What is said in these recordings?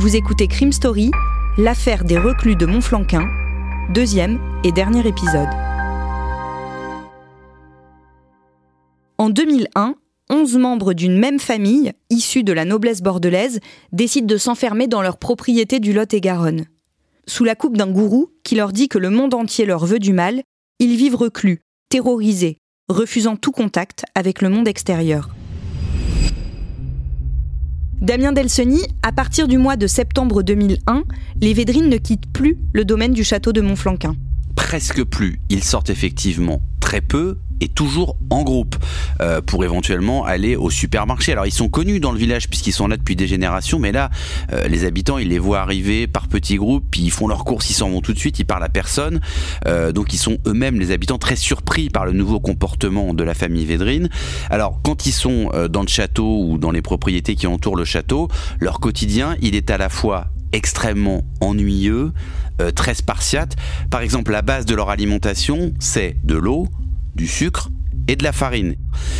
Vous écoutez Crime Story, l'affaire des reclus de Montflanquin, deuxième et dernier épisode. En 2001, 11 membres d'une même famille, issus de la noblesse bordelaise, décident de s'enfermer dans leur propriété du Lot-et-Garonne. Sous la coupe d'un gourou qui leur dit que le monde entier leur veut du mal, ils vivent reclus, terrorisés, refusant tout contact avec le monde extérieur. Damien Delseny, à partir du mois de septembre 2001, les Védrines ne quittent plus le domaine du château de Montflanquin. Presque plus. Ils sortent effectivement très peu et toujours en groupe euh, pour éventuellement aller au supermarché. Alors ils sont connus dans le village puisqu'ils sont là depuis des générations, mais là euh, les habitants ils les voient arriver par petits groupes, puis ils font leurs courses, ils s'en vont tout de suite, ils parlent à personne, euh, donc ils sont eux-mêmes les habitants très surpris par le nouveau comportement de la famille Védrine. Alors quand ils sont dans le château ou dans les propriétés qui entourent le château, leur quotidien il est à la fois extrêmement ennuyeux, très spartiate. Par exemple, la base de leur alimentation, c'est de l'eau, du sucre et de la farine.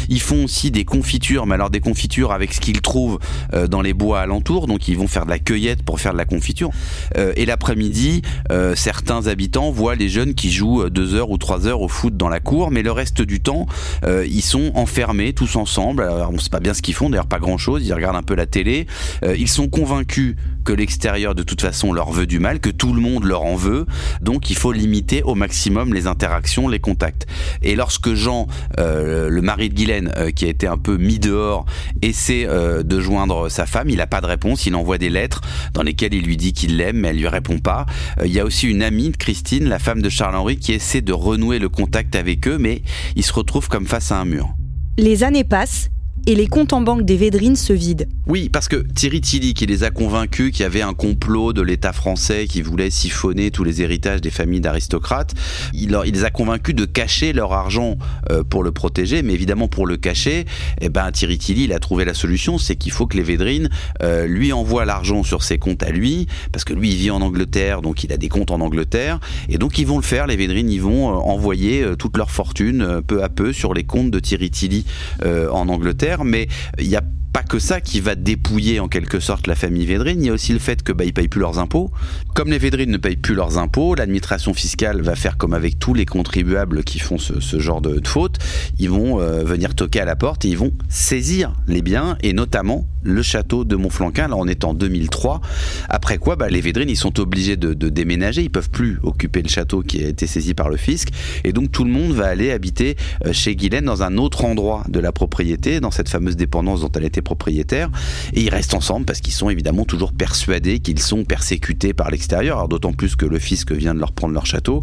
Ils font aussi des confitures, mais alors des confitures avec ce qu'ils trouvent euh, dans les bois alentours, donc ils vont faire de la cueillette pour faire de la confiture. Euh, et l'après-midi, euh, certains habitants voient les jeunes qui jouent deux heures ou trois heures au foot dans la cour, mais le reste du temps, ils sont enfermés tous ensemble. Alors, on ne sait pas bien ce qu'ils font, d'ailleurs pas grand-chose, ils regardent un peu la télé. ils sont convaincus que l'extérieur de toute façon leur veut du mal, que tout le monde leur en veut, donc il faut limiter au maximum les interactions, les contacts. Et lorsque Jean, le mari Guylaine, euh, qui a été un peu mis dehors, essaie euh, de joindre sa femme. Il n'a pas de réponse. Il envoie des lettres dans lesquelles il lui dit qu'il l'aime, mais elle lui répond pas. Euh, il y a aussi une amie de Christine, la femme de Charles-Henri, qui essaie de renouer le contact avec eux, mais il se retrouve comme face à un mur. Les années passent et les comptes en banque des Védrines se vident. Oui, parce que Thierry Tilly, qui les a convaincus qu'il y avait un complot de l'État français qui voulait siphonner tous les héritages des familles d'aristocrates, il, les a convaincus de cacher leur argent euh, pour le protéger, mais évidemment pour le cacher, eh ben, Thierry Tilly, il a trouvé la solution, c'est qu'il faut que les Védrines euh, lui envoient l'argent sur ses comptes à lui, parce que lui, il vit en Angleterre, donc il a des comptes en Angleterre, et donc ils vont le faire, les Védrines, ils vont euh, envoyer toute leur fortune peu à peu sur les comptes de Thierry Tilly en Angleterre mais il n'y a pas que ça qui va dépouiller en quelque sorte la famille Védrine, il y a aussi le fait que bah, ils payent plus leurs impôts. Comme les Védrines ne payent plus leurs impôts, l'administration fiscale va faire comme avec tous les contribuables qui font ce, genre de, de fautes, ils vont euh, venir toquer à la porte et ils vont saisir les biens et notamment le château de Montflanquin. Là, on est en 2003. Après quoi, bah, les Védrines, ils sont obligés de, déménager. Ils peuvent plus occuper le château qui a été saisi par le fisc. Et donc, tout le monde va aller habiter euh, chez Guylaine dans un autre endroit de la propriété, dans cette fameuse dépendance dont elle était propriétaire. Et ils restent ensemble parce qu'ils sont évidemment toujours persuadés qu'ils sont persécutés par l'extérieur. d'autant plus que le fisc vient de leur prendre leur château.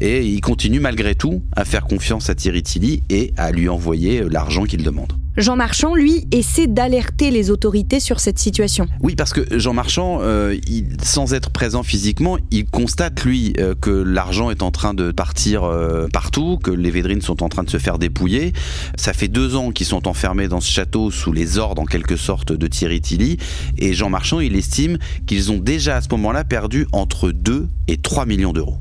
Et ils continuent malgré tout à faire confiance à Thierry Tilly et à lui envoyer euh, l'argent qu'il demande. Jean Marchand, lui, essaie d'alerter les autorités sur cette situation. Oui, parce que Jean Marchand, euh, sans être présent physiquement, il constate, lui, euh, que l'argent est en train de partir euh, partout, que les Védrines sont en train de se faire dépouiller. Ça fait deux ans qu'ils sont enfermés dans ce château sous les ordres, en quelque sorte, de Thierry Tilly. Et Jean Marchand, il estime qu'ils ont déjà à ce moment-là perdu entre 2 et 3 millions d'euros.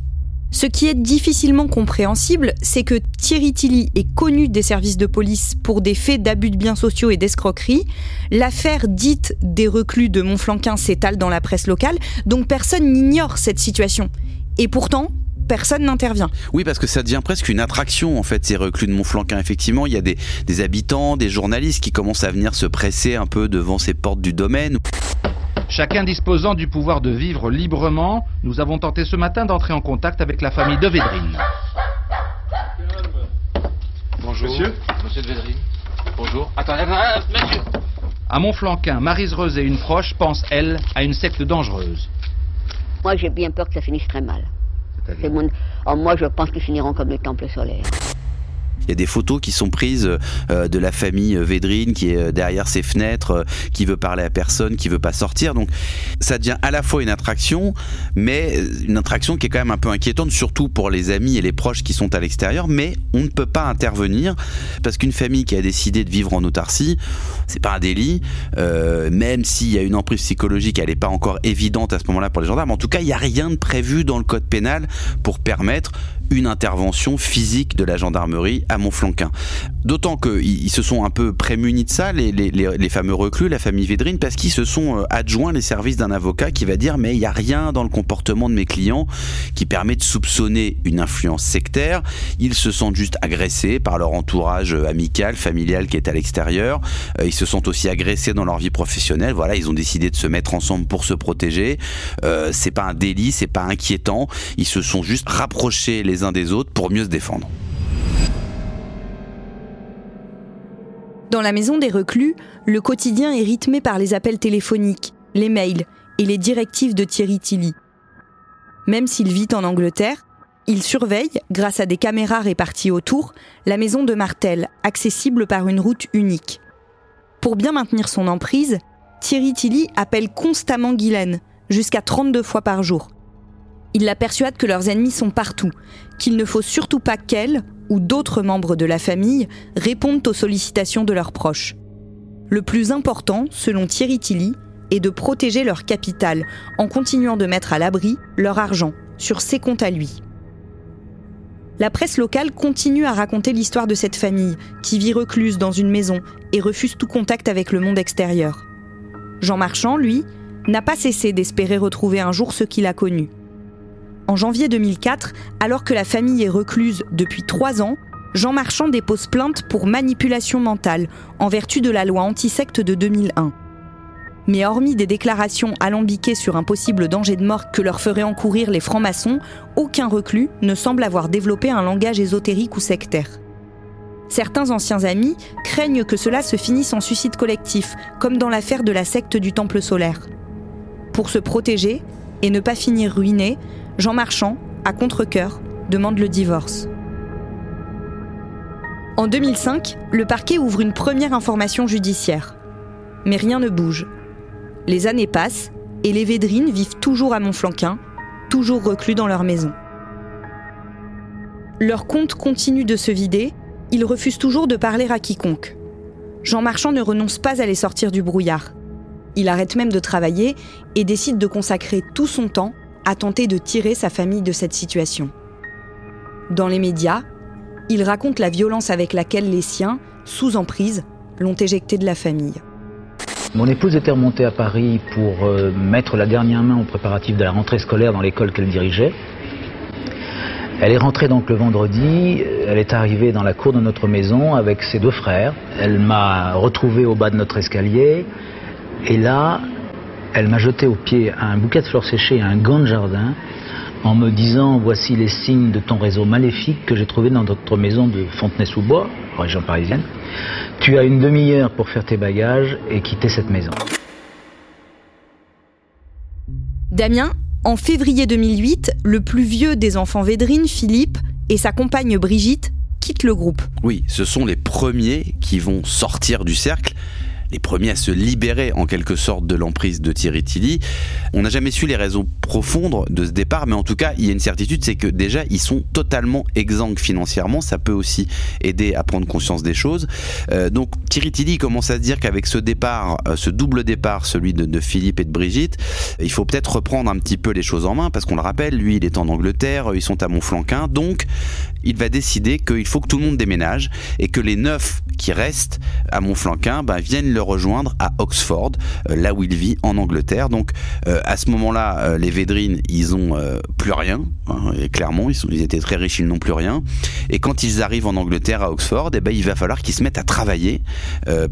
Ce qui est difficilement compréhensible, c'est que Thierry Tilly est connu des services de police pour des faits d'abus de biens sociaux et d'escroquerie. L'affaire dite des reclus de Montflanquin s'étale dans la presse locale, donc personne n'ignore cette situation. Et pourtant, personne n'intervient. Oui, parce que ça devient presque une attraction, en fait, ces reclus de Montflanquin. Effectivement, il y a des, habitants, des journalistes qui commencent à venir se presser un peu devant ces portes du domaine. Chacun disposant du pouvoir de vivre librement, nous avons tenté ce matin d'entrer en contact avec la famille de Védrine. Bonjour. Monsieur Monsieur de Védrine. Bonjour. Attendez, monsieur À Montflanquin, Marise Reuse et une proche pensent, elle, à une secte dangereuse. Moi, j'ai bien peur que ça finisse très mal. Mon... moi, je pense qu'ils finiront comme le temple solaire. Il y a des photos qui sont prises euh, de la famille Védrine qui est derrière ses fenêtres, qui veut parler à personne, qui veut pas sortir. Donc ça devient à la fois une attraction, mais une attraction qui est quand même un peu inquiétante, surtout pour les amis et les proches qui sont à l'extérieur. Mais on ne peut pas intervenir parce qu'une famille qui a décidé de vivre en autarcie, c'est pas un délit, même s'il y a une emprise psychologique, elle n'est pas encore évidente à ce moment-là pour les gendarmes. En tout cas, il n'y a rien de prévu dans le code pénal pour permettre une intervention physique de la gendarmerie à Montflanquin. D'autant qu'ils se sont un peu prémunis de ça, les, fameux reclus, la famille Védrine, parce qu'ils se sont euh, adjoints les services d'un avocat qui va dire mais il n'y a rien dans le comportement de mes clients qui permet de soupçonner une influence sectaire. Ils se sentent juste agressés par leur entourage euh, amical, familial qui est à l'extérieur. Euh, ils se sont aussi agressés dans leur vie professionnelle. Voilà, ils ont décidé de se mettre ensemble pour se protéger. Euh, c'est pas un délit, c'est pas inquiétant. Ils se sont juste rapprochés les uns des autres pour mieux se défendre. Dans la maison des reclus, le quotidien est rythmé par les appels téléphoniques, les mails et les directives de Thierry Tilly. Même s'il vit en Angleterre, il surveille, grâce à des caméras réparties autour, la maison de Martel, accessible par une route unique. Pour bien maintenir son emprise, Thierry Tilly appelle constamment Guylaine, jusqu'à 32 fois par jour. Il la persuade que leurs ennemis sont partout, qu'il ne faut surtout pas qu'elle ou d'autres membres de la famille répondent aux sollicitations de leurs proches. Le plus important, selon Thierry Tilly, est de protéger leur capital en continuant de mettre à l'abri leur argent sur ses comptes à lui. La presse locale continue à raconter l'histoire de cette famille qui vit recluse dans une maison et refuse tout contact avec le monde extérieur. Jean Marchand, lui, n'a pas cessé d'espérer retrouver un jour ce qu'il a connu. En janvier 2004, alors que la famille est recluse depuis trois ans, Jean Marchand dépose plainte pour manipulation mentale en vertu de la loi antisecte de 2001. Mais hormis des déclarations alambiquées sur un possible danger de mort que leur feraient encourir les francs-maçons, aucun reclus ne semble avoir développé un langage ésotérique ou sectaire. Certains anciens amis craignent que cela se finisse en suicide collectif, comme dans l'affaire de la secte du Temple solaire. Pour se protéger et ne pas finir ruiné, Jean Marchand, à contre-coeur, demande le divorce. En 2005, le parquet ouvre une première information judiciaire. Mais rien ne bouge. Les années passent et les Védrines vivent toujours à Montflanquin, toujours reclus dans leur maison. Leur compte continue de se vider, ils refusent toujours de parler à quiconque. Jean Marchand ne renonce pas à les sortir du brouillard. Il arrête même de travailler et décide de consacrer tout son temps à tenter de tirer sa famille de cette situation. Dans les médias, il raconte la violence avec laquelle les siens, sous emprise, l'ont éjecté de la famille. Mon épouse était remontée à Paris pour euh, mettre la dernière main aux préparatifs de la rentrée scolaire dans l'école qu'elle dirigeait. Elle est rentrée donc le vendredi, elle est arrivée dans la cour de notre maison avec ses deux frères. Elle m'a retrouvé au bas de notre escalier, et là, elle m'a jeté au pied un bouquet de fleurs séchées et un gant de jardin en me disant voici les signes de ton réseau maléfique que j'ai trouvé dans notre maison de Fontenay-sous-Bois, région parisienne. Tu as une demi-heure pour faire tes bagages et quitter cette maison. Damien, en février 2008, le plus vieux des enfants Védrine, Philippe, et sa compagne Brigitte quittent le groupe. Oui, ce sont les premiers qui vont sortir du cercle les premiers à se libérer en quelque sorte de l'emprise de Thierry Tilly. On n'a jamais su les raisons profondes de ce départ, mais en tout cas, il y a une certitude, c'est que déjà, ils sont totalement exsangues financièrement. Ça peut aussi aider à prendre conscience des choses. Euh, donc, Thierry Tilly commence à se dire qu'avec ce départ, euh, ce double départ, celui de, de, Philippe et de Brigitte, il faut peut-être reprendre un petit peu les choses en main, parce qu'on le rappelle, lui, il est en Angleterre, ils sont à Montflanquin, donc il va décider qu'il faut que tout le monde déménage et que les neuf qui restent à Montflanquin ben, viennent le rejoindre à Oxford, euh, là où il vit en Angleterre. Donc euh, à ce moment-là, euh, les Védrines, ils ont plus rien, hein, clairement, ils, étaient très riches, ils n'ont plus rien. Et quand ils arrivent en Angleterre à Oxford, eh ben, il va falloir qu'ils se mettent à travailler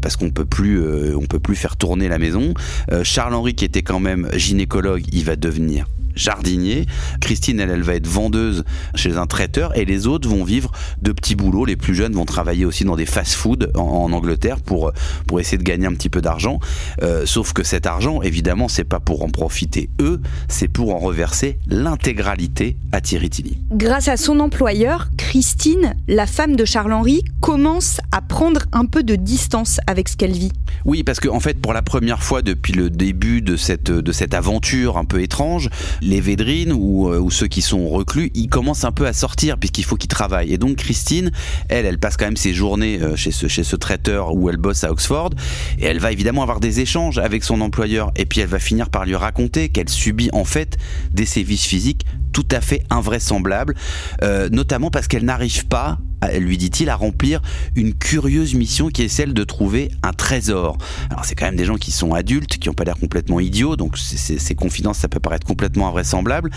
parce qu'on peut plus, peut plus faire tourner la maison. Charles Henry, qui était quand même gynécologue, il va devenir jardinier. Christine, elle, elle va être vendeuse chez un traiteur et les autres vont vivre de petits boulots. Les plus jeunes vont travailler aussi dans des fast-food en, Angleterre pour, pour essayer de gagner un petit peu d'argent. Euh, sauf que cet argent, évidemment, c'est pas pour en profiter eux, c'est pour en reverser l'intégralité à Thierry Tilly. Grâce à son employeur, Christine, la femme de Charles-Henri, commence à prendre un peu de distance avec ce qu'elle vit. Oui, parce qu'en en fait, pour la première fois depuis le début de cette, de cette aventure un peu étrange, les Védrines ou, euh, ou ceux qui sont reclus, ils commencent un peu à sortir puisqu'il faut qu'ils travaillent. Et donc Christine, elle, elle passe quand même ses journées euh, chez ce, chez ce traiteur où elle bosse à Oxford et elle va évidemment avoir des échanges avec son employeur et puis elle va finir par lui raconter qu'elle subit en fait des sévices physiques tout à fait invraisemblables, euh, notamment parce qu'elle n'arrive pas lui dit-il, à remplir une curieuse mission qui est celle de trouver un trésor. Alors c'est quand même des gens qui sont adultes, qui n'ont pas l'air complètement idiots, donc ces confidences, ça peut paraître complètement invraisemblable.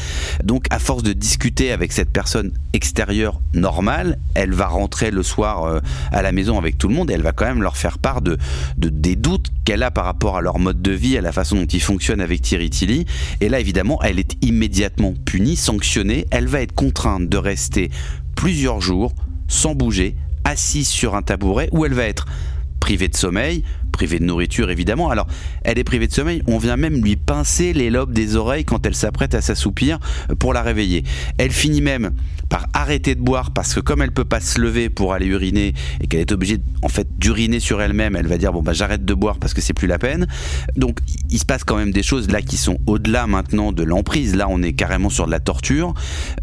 Donc à force de discuter avec cette personne extérieure normale, elle va rentrer le soir euh, à la maison avec tout le monde et elle va quand même leur faire part de, des doutes qu'elle a par rapport à leur mode de vie, à la façon dont ils fonctionnent avec Thierry Tilly. Et là, évidemment, elle est immédiatement punie, sanctionnée. Elle va être contrainte de rester plusieurs jours sans bouger, assise sur un tabouret où elle va être privée de sommeil, privée de nourriture évidemment. Alors, elle est privée de sommeil, on vient même lui pincer les lobes des oreilles quand elle s'apprête à s'assoupir pour la réveiller. Elle finit même par arrêter de boire parce que comme elle peut pas se lever pour aller uriner et qu'elle est obligée en fait d'uriner sur elle-même, elle va dire bon bah j'arrête de boire parce que c'est plus la peine. Donc il se passe quand même des choses là qui sont au-delà maintenant de l'emprise. Là on est carrément sur de la torture.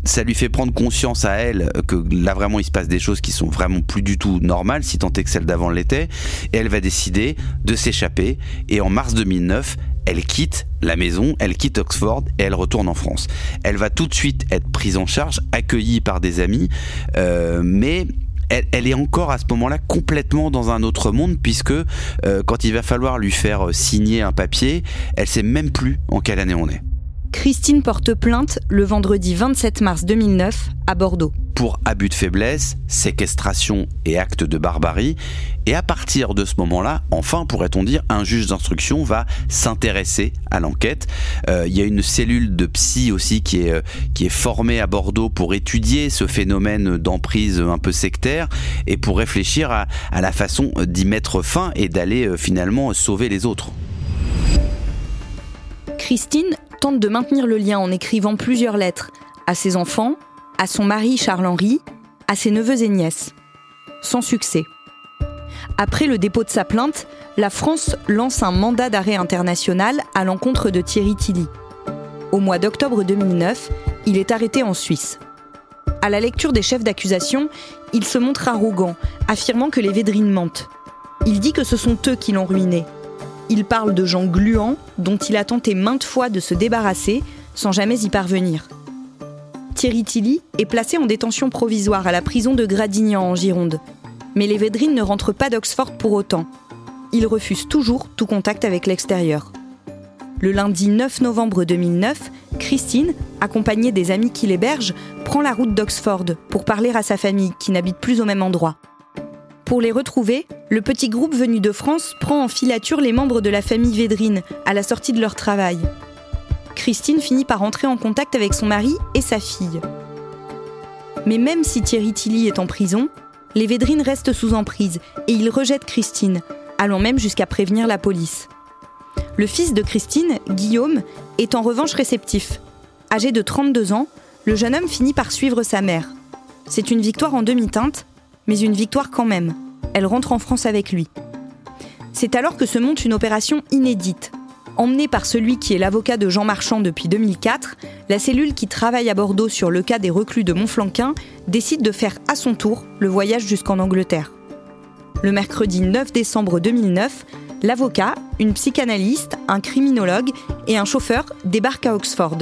Ça lui fait prendre conscience à elle que là vraiment il se passe des choses qui sont vraiment plus du tout normales si tant est que celle d'avant l'était et elle va décider de s'échapper et en mars 2009 elle quitte la maison, elle quitte Oxford et elle retourne en France. Elle va tout de suite être prise en charge, accueillie par des amis, euh, mais elle, est encore à ce moment-là complètement dans un autre monde puisque euh, quand il va falloir lui faire signer un papier, elle sait même plus en quelle année on est. Christine porte plainte le vendredi 27 mars 2009 à Bordeaux. Pour abus de faiblesse, séquestration et acte de barbarie. Et à partir de ce moment-là, enfin pourrait-on dire, un juge d'instruction va s'intéresser à l'enquête. Euh, il y a une cellule de psy aussi qui est, euh, qui est formée à Bordeaux pour étudier ce phénomène d'emprise un peu sectaire et pour réfléchir à, à la façon d'y mettre fin et d'aller euh, finalement sauver les autres. Christine tente de maintenir le lien en écrivant plusieurs lettres à ses enfants, à son mari Charles-Henri, à ses neveux et nièces. Sans succès. Après le dépôt de sa plainte, la France lance un mandat d'arrêt international à l'encontre de Thierry Tilly. Au mois d'octobre 2009, il est arrêté en Suisse. À la lecture des chefs d'accusation, il se montre arrogant, affirmant que les Védrines mentent. Il dit que ce sont eux qui l'ont ruiné, il parle de gens gluants dont il a tenté maintes fois de se débarrasser sans jamais y parvenir. Thierry Tilly est placé en détention provisoire à la prison de Gradignan en Gironde. Mais les Védrines ne rentrent pas d'Oxford pour autant. Il refuse toujours tout contact avec l'extérieur. Le lundi 9 novembre 2009, Christine, accompagnée des amis qui l'hébergent, prend la route d'Oxford pour parler à sa famille qui n'habite plus au même endroit. Pour les retrouver, le petit groupe venu de France prend en filature les membres de la famille Védrine à la sortie de leur travail. Christine finit par entrer en contact avec son mari et sa fille. Mais même si Thierry Tilly est en prison, les Védrines restent sous emprise et ils rejettent Christine, allant même jusqu'à prévenir la police. Le fils de Christine, Guillaume, est en revanche réceptif. Âgé de 32 ans, le jeune homme finit par suivre sa mère. C'est une victoire en demi-teinte, mais une victoire quand même. Elle rentre en France avec lui. C'est alors que se monte une opération inédite. Emmenée par celui qui est l'avocat de Jean Marchand depuis 2004, la cellule qui travaille à Bordeaux sur le cas des reclus de Montflanquin décide de faire à son tour le voyage jusqu'en Angleterre. Le mercredi 9 décembre 2009, l'avocat, une psychanalyste, un criminologue et un chauffeur débarquent à Oxford.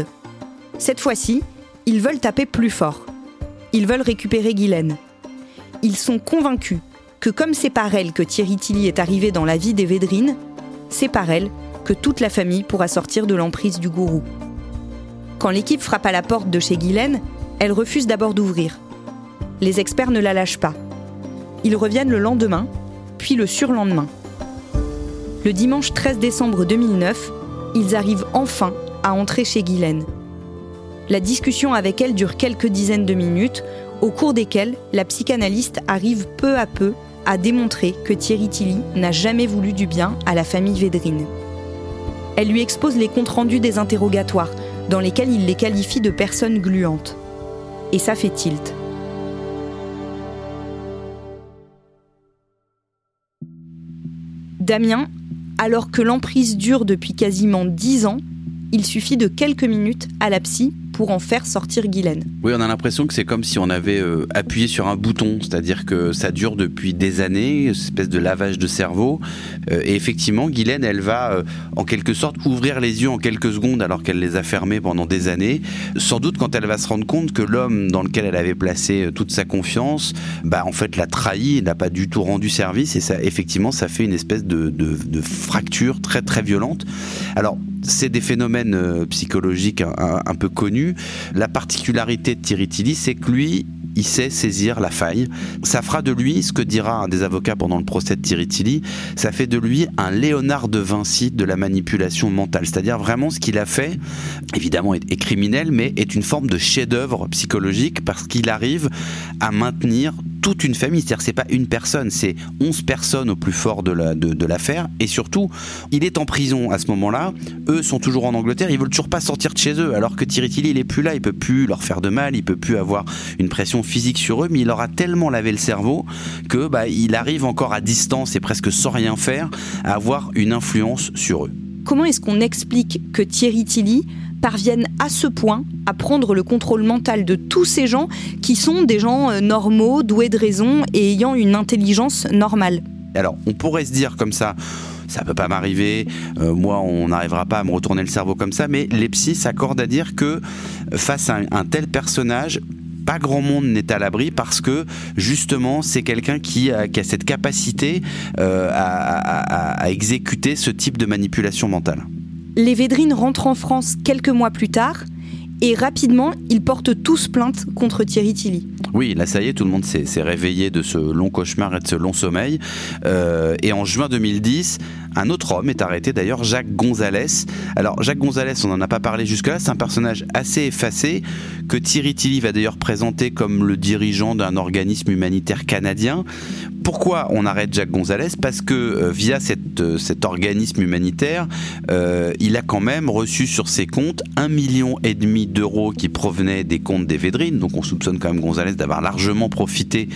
Cette fois-ci, ils veulent taper plus fort. Ils veulent récupérer Guylaine ils sont convaincus que comme c'est par elle que Thierry Tilly est arrivé dans la vie des Védrines, c'est par elle que toute la famille pourra sortir de l'emprise du gourou. Quand l'équipe frappe à la porte de chez Guylaine, elle refuse d'abord d'ouvrir. Les experts ne la lâchent pas. Ils reviennent le lendemain, puis le surlendemain. Le dimanche 13 décembre 2009, ils arrivent enfin à entrer chez Guylaine. La discussion avec elle dure quelques dizaines de minutes, au cours desquelles la psychanalyste arrive peu à peu à démontrer que Thierry Tilly n'a jamais voulu du bien à la famille Védrine. Elle lui expose les comptes rendus des interrogatoires, dans lesquels il les qualifie de personnes gluantes. Et ça fait tilt. Damien, alors que l'emprise dure depuis quasiment dix ans, il suffit de quelques minutes à la psy pour en faire sortir Guylaine. Oui, on a l'impression que c'est comme si on avait euh, appuyé sur un bouton, c'est-à-dire que ça dure depuis des années, une espèce de lavage de cerveau. Euh, et effectivement, Guylaine, elle va euh, en quelque sorte ouvrir les yeux en quelques secondes alors qu'elle les a fermés pendant des années. Sans doute quand elle va se rendre compte que l'homme dans lequel elle avait placé toute sa confiance, bah en fait l'a trahi, n'a pas du tout rendu service. Et ça, effectivement, ça fait une espèce de, de, de fracture très très violente. Alors c'est des phénomènes euh, psychologiques un, peu connus. La particularité de Thierry Tilly, c'est que lui, il sait saisir la faille. Ça fera de lui, ce que dira un des avocats pendant le procès de Thierry Tilly, ça fait de lui un Léonard de Vinci de la manipulation mentale. C'est-à-dire vraiment ce qu'il a fait, évidemment, est, est criminel, mais est une forme de chef-d'œuvre psychologique parce qu'il arrive à maintenir toute une famille, c'est-à-dire c'est pas une personne, c'est 11 personnes au plus fort de l'affaire, et surtout, il est en prison à ce moment-là, eux sont toujours en Angleterre, ils veulent toujours pas sortir de chez eux, alors que Thierry Tilly, il est plus là, il peut plus leur faire de mal, il peut plus avoir une pression physique sur eux, mais il leur a tellement lavé le cerveau que bah, il arrive encore à distance et presque sans rien faire à avoir une influence sur eux. Comment est-ce qu'on explique que Thierry Tilly parviennent à ce point à prendre le contrôle mental de tous ces gens qui sont des gens euh, normaux, doués de raison et ayant une intelligence normale. Alors, on pourrait se dire comme ça, ça peut pas m'arriver, euh, moi on n'arrivera pas à me retourner le cerveau comme ça, mais les psys s'accordent à dire que face à un, tel personnage, pas grand monde n'est à l'abri parce que justement c'est quelqu'un qui, a cette capacité euh, à exécuter ce type de manipulation mentale les Védrines rentrent en France quelques mois plus tard et rapidement, ils portent tous plainte contre Thierry Tilly. Oui, là ça y est, tout le monde s'est réveillé de ce long cauchemar et de ce long sommeil. Euh, et en juin 2010, un autre homme est arrêté, d'ailleurs Jacques Gonzalez. Alors Jacques Gonzalez, on n'en a pas parlé jusque-là, c'est un personnage assez effacé que Thierry Tilly va d'ailleurs présenter comme le dirigeant d'un organisme humanitaire canadien. Pourquoi on arrête Jacques Gonzalez? Parce que euh, via euh, cet organisme humanitaire, euh, il a quand même reçu sur ses comptes un million et demi d'euros qui provenaient des comptes des Védrines. Donc on soupçonne quand même Gonzalez d'avoir largement profité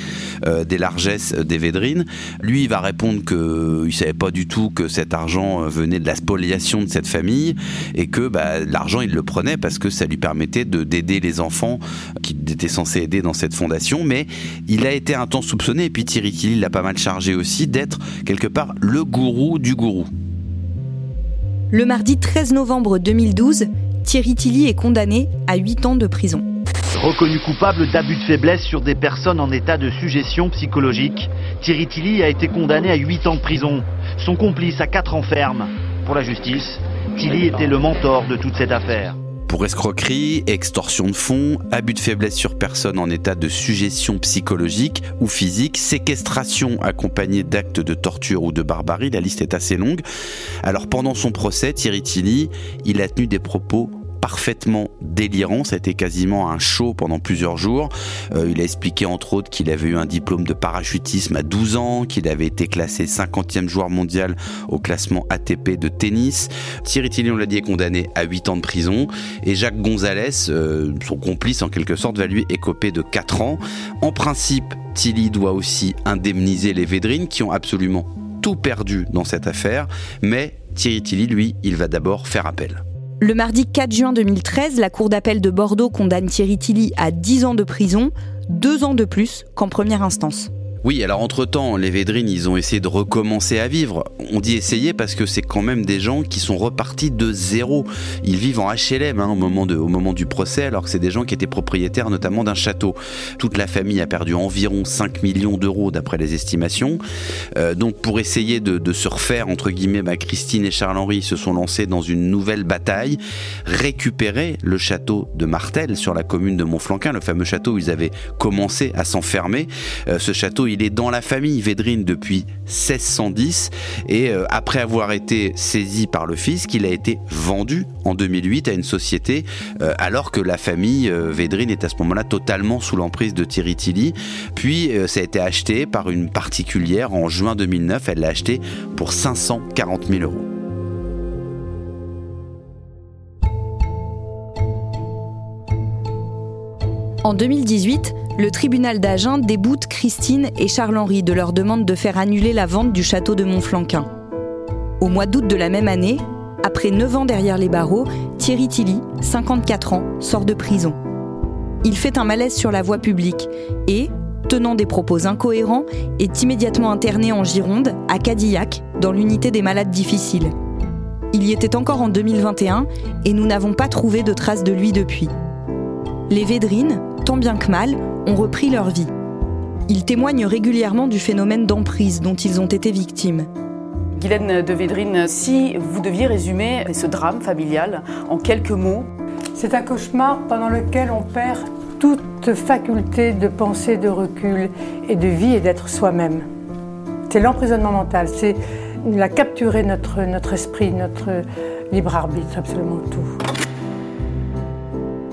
des largesses des Védrines. Lui, il va répondre qu'il savait pas du tout que cet argent venait de la spoliation de cette famille et que bah, l'argent il le prenait parce que ça lui permettait d'aider les enfants qu'il était censé aider dans cette fondation. Mais il a été un temps soupçonné et puis Thierry il l'a pas mal chargé aussi d'être quelque part le gourou du gourou. Le mardi 13 novembre 2012, Thierry Tilly est condamné à 8 ans de prison. Reconnu coupable d'abus de faiblesse sur des personnes en état de suggestion psychologique, Thierry Tilly a été condamné à 8 ans de prison. Son complice à 4 ans ferme. Pour la justice, Tilly était le mentor de toute cette affaire pour escroquerie, extorsion de fonds, abus de faiblesse sur personne en état de suggestion psychologique ou physique, séquestration accompagnée d'actes de torture ou de barbarie, la liste est assez longue. Alors pendant son procès, Thierry Tilly, il a tenu des propos parfaitement délirant. Été quasiment un show pendant plusieurs jours. Euh, il a expliqué entre autres qu'il avait eu un diplôme de parachutisme à 12 ans, qu'il avait été classé 50e joueur mondial au classement ATP de tennis. Thierry Tilly, on l'a dit, est condamné à 8 ans de prison. Et Jacques Gonzalez, euh, son complice en quelque sorte, va lui écoper de 4 ans. En principe, Tilly doit aussi indemniser les Védrines qui ont absolument tout perdu dans cette affaire. Mais Thierry Tilly, lui, il va d'abord faire appel. Le mardi 4 juin 2013, la Cour d'appel de Bordeaux condamne Thierry Tilly à 10 ans de prison, deux ans de plus qu'en première instance. Oui, alors entre-temps, les Védrines, ils ont essayé de recommencer à vivre. On dit essayer parce que c'est quand même des gens qui sont repartis de zéro. Ils vivent en HLM hein, au, moment du procès, alors que c'est des gens qui étaient propriétaires notamment d'un château. Toute la famille a perdu environ 5 millions d'euros d'après les estimations. Euh, donc pour essayer de, se refaire, entre guillemets, bah, Christine et Charles-Henri se sont lancés dans une nouvelle bataille, récupérer le château de Martel sur la commune de Montflanquin, le fameux château où ils avaient commencé à s'enfermer. Euh, ce château, il est dans la famille Védrine depuis 1610 et euh, après avoir été saisi par le fisc, il a été vendu en 2008 à une société euh, alors que la famille euh, Védrine est à ce moment-là totalement sous l'emprise de Thierry Tilly. Puis ça a été acheté par une particulière en juin 2009. Elle l'a acheté pour 540 000 euros. En 2018, le tribunal d'Agen déboute Christine et Charles-Henri de leur demande de faire annuler la vente du château de Montflanquin. Au mois d'août de la même année, après 9 ans derrière les barreaux, Thierry Tilly, 54 ans, sort de prison. Il fait un malaise sur la voie publique et, tenant des propos incohérents, est immédiatement interné en Gironde, à Cadillac, dans l'unité des malades difficiles. Il y était encore en 2021 et nous n'avons pas trouvé de traces de lui depuis. Les Védrines, tant bien que mal, ont repris leur vie. Ils témoignent régulièrement du phénomène d'emprise dont ils ont été victimes. Guylaine de Védrine, si vous deviez résumer ce drame familial en quelques mots. C'est un cauchemar pendant lequel on perd toute faculté de pensée, de recul et de vie et d'être soi-même. C'est l'emprisonnement mental, c'est la capturer notre, notre esprit, notre libre arbitre, absolument tout.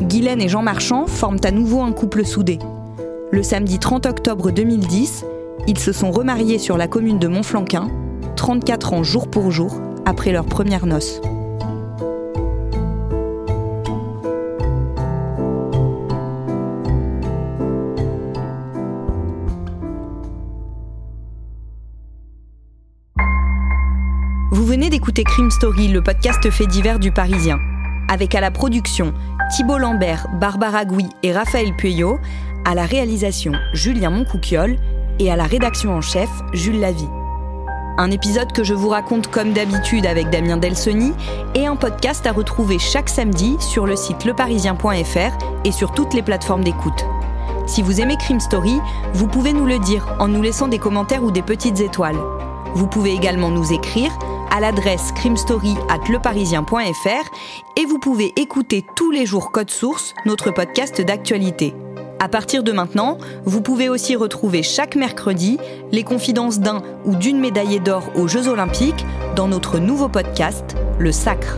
Guylaine et Jean Marchand forment à nouveau un couple soudé. Le samedi 30 octobre 2010, ils se sont remariés sur la commune de Montflanquin, 34 ans jour pour jour après leur première noce. Vous venez d'écouter Crime Story, le podcast fait divers du Parisien avec à la production Thibault Lambert, Barbara Gouy et Raphaël Pueyo, à la réalisation Julien Moncouquiole et à la rédaction en chef Jules Lavie. Un épisode que je vous raconte comme d'habitude avec Damien Delsoni et un podcast à retrouver chaque samedi sur le site leparisien.fr et sur toutes les plateformes d'écoute. Si vous aimez Crime Story, vous pouvez nous le dire en nous laissant des commentaires ou des petites étoiles. Vous pouvez également nous écrire à l'adresse crimestory@leparisien.fr et vous pouvez écouter tous les jours Code Source, notre podcast d'actualité. À partir de maintenant, vous pouvez aussi retrouver chaque mercredi les confidences d'un ou d'une médaillée d'or aux Jeux Olympiques dans notre nouveau podcast, Le Sacre.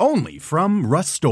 only from Rust